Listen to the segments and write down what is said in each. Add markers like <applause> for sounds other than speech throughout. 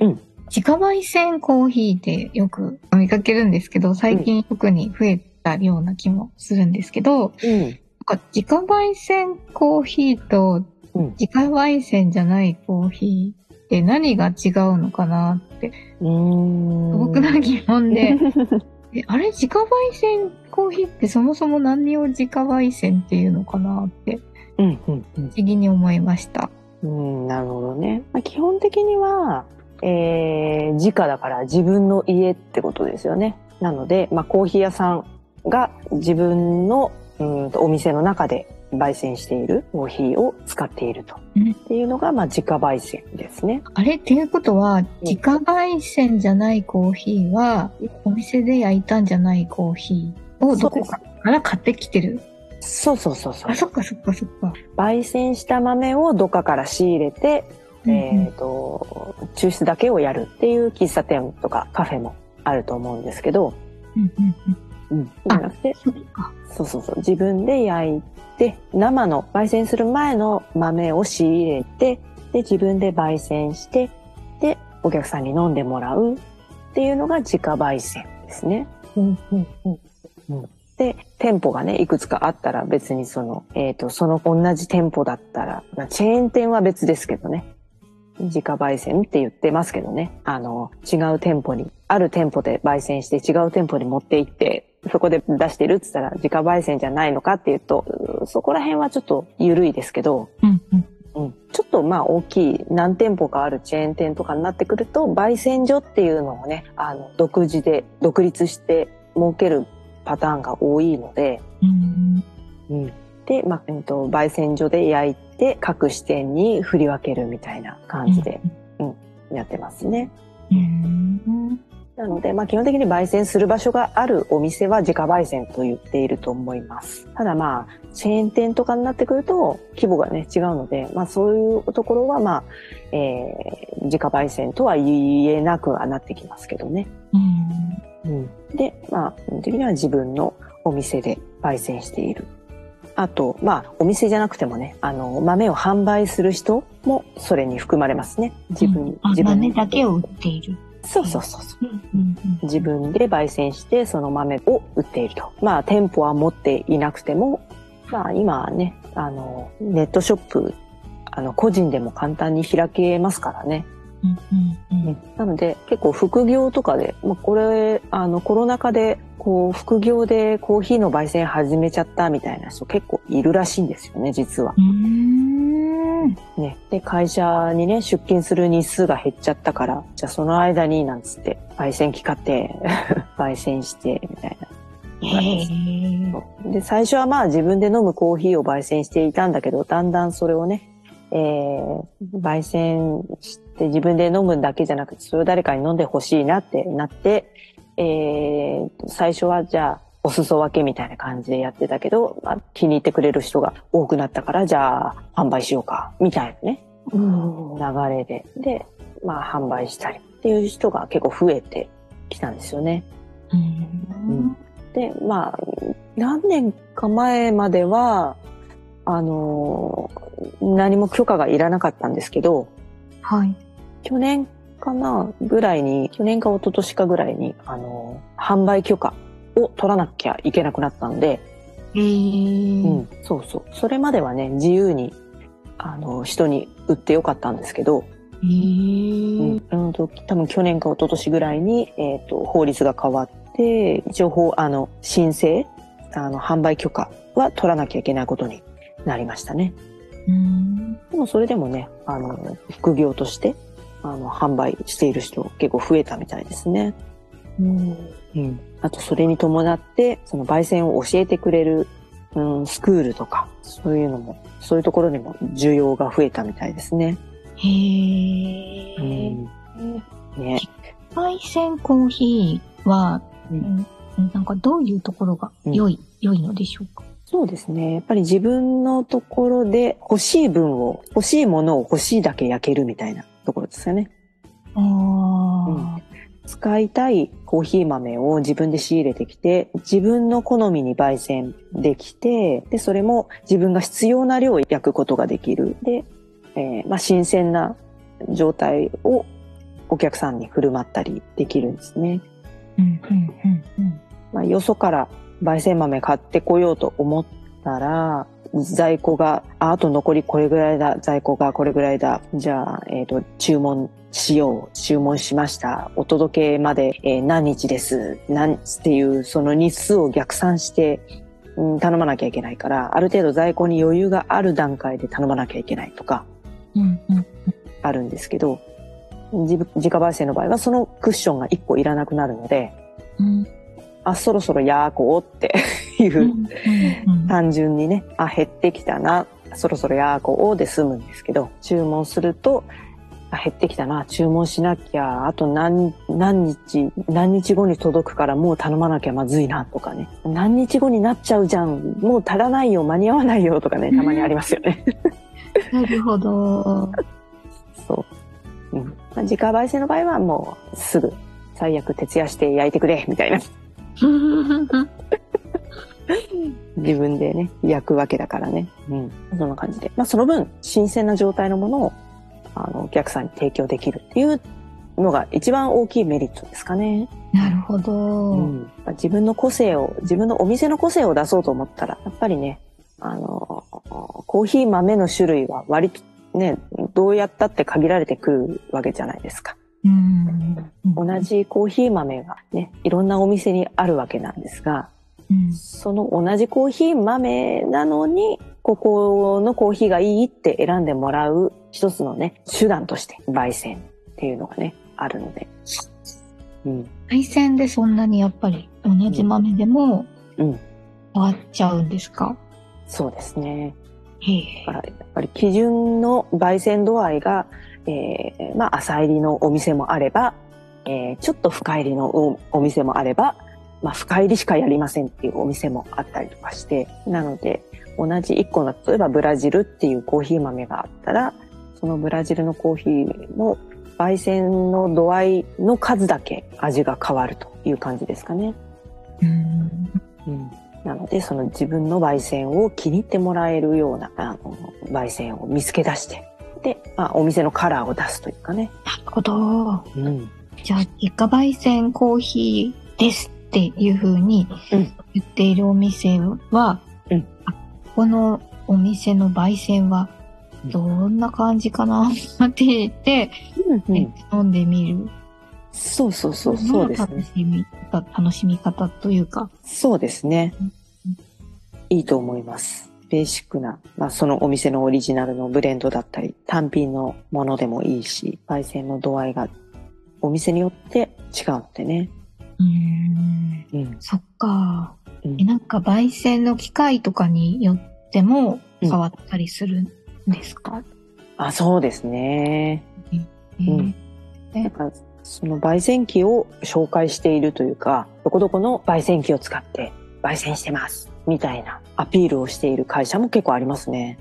うん。自家焙煎コーヒーってよく見かけるんですけど最近特に増えたような気もするんですけど、うん。なんか自家焙煎コーヒーとうん。自家焙煎じゃないコーヒーって何が違うのかなって素朴な疑問で、<laughs> えあれ自家焙煎コーヒーってそもそも何を自家焙煎っていうのかなってうんうんうん。不思議に思いました。うん、なるほどね。まあ、基本的には、えー、自家だから自分の家ってことですよね。なので、まあ、コーヒー屋さんが自分のうんとお店の中で焙煎しているコーヒーを使っていると。うんっていうのが、まあ、自家焙煎ですね。あれっていうことは、自家焙煎じゃないコーヒーは、お店で焼いたんじゃないコーヒーをどこかから買ってきてる？そうそうそうそうあ、。そっかそっかそっか。焙煎した豆をどっかから仕入れて、うんうんえっ、と、抽出だけをやるっていう喫茶店とかカフェもあると思うんですけど、うんうんうん。うん。じゃなくて、そうそうそう。自分で焼いて、生の焙煎する前の豆を仕入れて、で、自分で焙煎して、で、お客さんに飲んでもらうっていうのが自家焙煎ですね。うんうんうん。で、店舗がね、いくつかあったら別にその、えっ、と、その同じ店舗だったら、まあ、チェーン店は別ですけどね。自家焙煎って言ってますけどね。あの、違う店舗に、ある店舗で焙煎して違う店舗に持って行って、そこで出してるって言ったら自家焙煎じゃないのかっていうと、うそこら辺はちょっと緩いですけど、うんうん。うん、ちょっとまあ大きい何店舗かあるチェーン店とかになってくると、焙煎所っていうのをね、あの、独自で独立して設けるパターンが多いので、うんうん、で、まあ、えっと、焙煎所で焼いて各支店に振り分けるみたいな感じでやってますね。うん。なので、まあ、基本的に焙煎する場所があるお店は自家焙煎と言っていると思います。ただまあ、チェーン店とかになってくると規模がね、違うので、まあそういうところはまあ、えー、自家焙煎とは言えなくはなってきますけどね。うん。うん、で、まあ、基本的には自分のお店で焙煎している。あと、まあ、お店じゃなくてもね、あの、豆を販売する人もそれに含まれますね。自分、あ、自分豆だけを売っている。そうそうそうそう。うんうん自分で焙煎してその豆を売っていると。まあ店舗は持っていなくても、まあ今はね、あの、ネットショップ、あの、個人でも簡単に開けますからね。なので結構副業とかで、まあこれ、あのコロナ禍でこう副業でコーヒーの焙煎始めちゃったみたいな人結構いるらしいんですよね、実は。うん。ね。で、会社にね、出勤する日数が減っちゃったから、じゃあその間になんつって、焙煎機買って、<laughs> 焙煎して、みたいな。で、最初はまあ自分で飲むコーヒーを焙煎していたんだけど、だんだんそれをね、えー、焙煎して自分で飲むだけじゃなくて、それを誰かに飲んでほしいなってなって、えー、最初はじゃあ、お裾分けみたいな感じでやってたけど、まあ、気に入ってくれる人が多くなったから、じゃあ、販売しようか、みたいなね、流れで。で、まあ、販売したりっていう人が結構増えてきたんですよね。うんで、まあ、何年か前までは、あの、何も許可がいらなかったんですけど、はい。去年かなぐらいに、去年か一昨年かぐらいに、あの、販売許可を取らなきゃいけなくなったんで。うん、そうそう。それまではね、自由に、あの、人に売ってよかったんですけど。うん、うんと多分去年か一昨年ぐらいに、えっ、と、法律が変わって、で、一応法、あの、申請、あの、販売許可は取らなきゃいけないことになりましたね。うん。でもそれでもね、あの、副業として、あの、販売している人結構増えたみたいですね。うん。うん。あと、それに伴って、その焙煎を教えてくれる、うん、スクールとか、そういうのも、そういうところにも需要が増えたみたいですね。へえ。うん。ね。焙煎コーヒーは、ううんん、なんかどういうところが良い、良いのでしょうか？そうですね。やっぱり自分のところで欲しい分を、欲しいものを欲しいだけ焼けるみたいなところですよね。ああ、使いたいコーヒー豆を自分で仕入れてきて、自分の好みに焙煎できて、で、それも自分が必要な量を焼くことができる。で、えーまあ、新鮮な状態をお客さんに振る舞ったりできるんですね。うん、うん、うん、うん。まあ、よそから焙煎豆買ってこようと思ったら、在庫が、ああと残りこれぐらいだ、在庫がこれぐらいだ。じゃあ、えっ、と、注文しよう。注文しました。お届けまで、えー何日です。何っていう、その日数を逆算して、うん、頼まなきゃいけないから、ある程度在庫に余裕がある段階で頼まなきゃいけないとか、うん、うん。あるんですけど、自分自家焙煎の場合はそのクッションが1個いらなくなるので、うん、あ、そろそろやーこうっていう、うん、うん。単純にね、あ、減ってきたな、そろそろやーこうで済むんですけど、注文すると、あ減ってきたな、注文しなきゃ、あと何、何日、何日後に届くからもう頼まなきゃまずいなとかね。何日後になっちゃうじゃん、もう足らないよ、間に合わないよとかね、たまにありますよね。<laughs> なるほど。そう。うん。まあ、自家焙煎の場合はもうすぐ、最悪徹夜して焼いてくれ、みたいな。<laughs> <laughs> 自分でね、焼くわけだからね。うん。そんな感じで。まあその分、新鮮な状態のものを、あの、お客さんに提供できるっていうのが一番大きいメリットですかね。なるほど。うん。まあ自分の個性を、自分のお店の個性を出そうと思ったら、やっぱりね、あの、コーヒー豆の種類は割とね、どうやったって限られてくるわけじゃないですか。うん。同じコーヒー豆がね、いろんなお店にあるわけなんですが、うん。その同じコーヒー豆なのに、ここのコーヒーがいいって選んでもらう一つのね、手段として焙煎っていうのがね、あるので。うん。焙煎でそんなにやっぱり同じ豆でもうん。変わっちゃうんですか？そうですね。だからやっぱり基準の焙煎度合いが、えー、まあ浅入りのお店もあれば、えー、ちょっと深入りのおお店もあれば、まあ深入りしかやりませんっていうお店もあったりとかして、なので同じ1個の、例えばブラジルっていうコーヒー豆があったら、そのブラジルのコーヒーの焙煎の度合いの数だけ味が変わるという感じですかね。うん。うんなので、その自分の焙煎を気に入ってもらえるような、あの、焙煎を見つけ出して、で、まあ、お店のカラーを出すというかね。なるほど。うん。じゃあ、自家焙煎コーヒーですっていう風にうん言っているお店は、うんあこのお店の焙煎はどんな感じかなって言って、うん、え飲んでみる。そうそうそう、そうです楽ね。しみ方、楽しみ方というか。そうですねうん。いいと思います。ベーシックな、まあ、そのお店のオリジナルのブレンドだったり、単品のものでもいいし、焙煎の度合いがお店によって違うのでね。うーん。うん。そっか。うんえ、なんか焙煎の機械とかによっても変わったりするんですか、あ、そうですね。うんなんか、その焙煎機を紹介しているというか、どこどこの焙煎機を使って焙煎してます。みたいなアピールをしている会社も結構ありますね。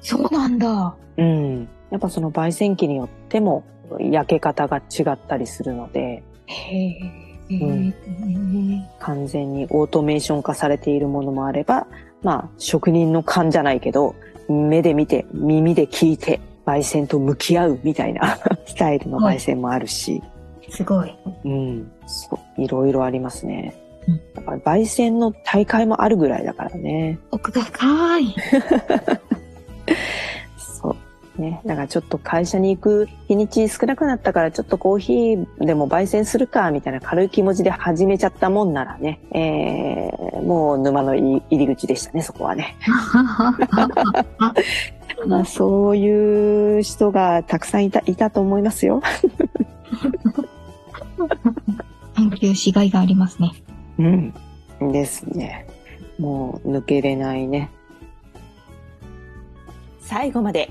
そうなんだ。うん。やっぱその焙煎機によっても焼け方が違ったりするので、へえ。完全にオートメーション化されているものもあれば、まあ、職人の勘じゃないけど、目で見て、耳で聞いて、焙煎と向き合うみたいなスタイルの焙煎もあるし、すごい。うん、そう、いろいろありますね。うん。だから焙煎の大会もあるぐらいだからね。奥が深い。ね。だからちょっと会社に行く日にち少なくなったからちょっとコーヒーでも焙煎するかみたいな軽い気持ちで始めちゃったもんならね、えー、もう沼の入り口でしたね、そこはね。<laughs> まあそういう人がたくさんいた、いたと思いますよ。研究しがいがありますね。うん。ですね。もう抜けれないね。最後まで